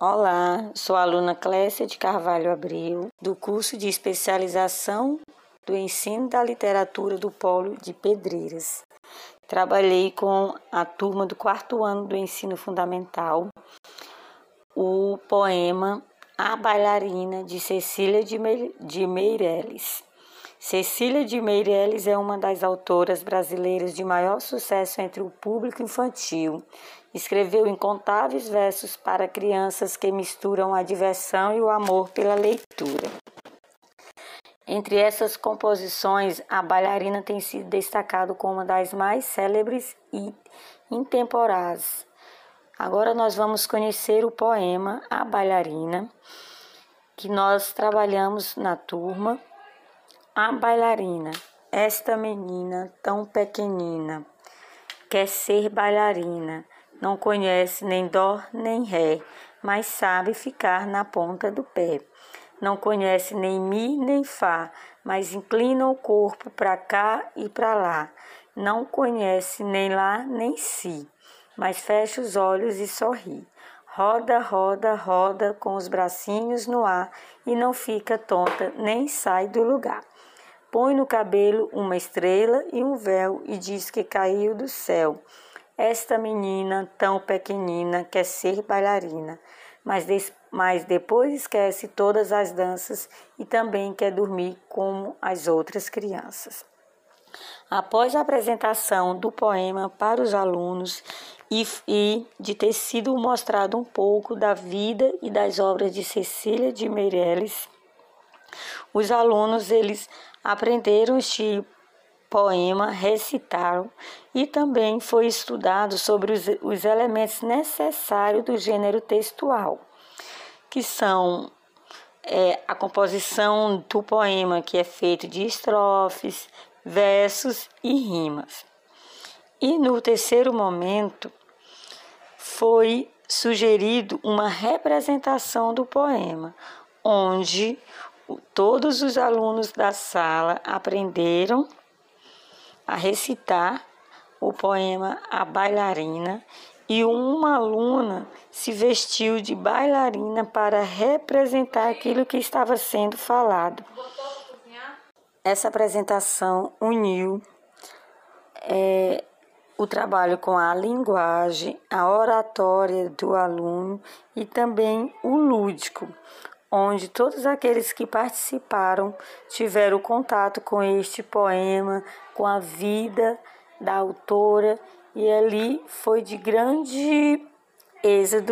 Olá, sou a aluna Clécia de Carvalho Abreu, do curso de especialização do ensino da literatura do Polo de Pedreiras. Trabalhei com a turma do quarto ano do ensino fundamental, o poema A Bailarina de Cecília de Meireles. Cecília de Meireles é uma das autoras brasileiras de maior sucesso entre o público infantil. Escreveu incontáveis versos para crianças que misturam a diversão e o amor pela leitura. Entre essas composições, a bailarina tem sido destacado como uma das mais célebres e intemporais. Agora nós vamos conhecer o poema A Bailarina, que nós trabalhamos na turma a bailarina, esta menina tão pequenina, quer ser bailarina, não conhece nem dó nem ré, mas sabe ficar na ponta do pé. Não conhece nem mi nem fá, mas inclina o corpo para cá e para lá. Não conhece nem lá nem si, mas fecha os olhos e sorri. Roda, roda, roda com os bracinhos no ar e não fica tonta nem sai do lugar. Põe no cabelo uma estrela e um véu e diz que caiu do céu. Esta menina tão pequenina quer ser bailarina, mas, des, mas depois esquece todas as danças e também quer dormir como as outras crianças. Após a apresentação do poema para os alunos e, e, de ter sido mostrado um pouco da vida e das obras de Cecília de Meirelles, os alunos eles aprenderam este poema, recitaram e também foi estudado sobre os, os elementos necessários do gênero textual, que são é, a composição do poema, que é feito de estrofes, versos e rimas. E no terceiro momento foi sugerido uma representação do poema, onde todos os alunos da sala aprenderam a recitar o poema A Bailarina e uma aluna se vestiu de bailarina para representar aquilo que estava sendo falado. Essa apresentação uniu é, o trabalho com a linguagem, a oratória do aluno e também o lúdico, onde todos aqueles que participaram tiveram contato com este poema, com a vida da autora, e ali foi de grande êxito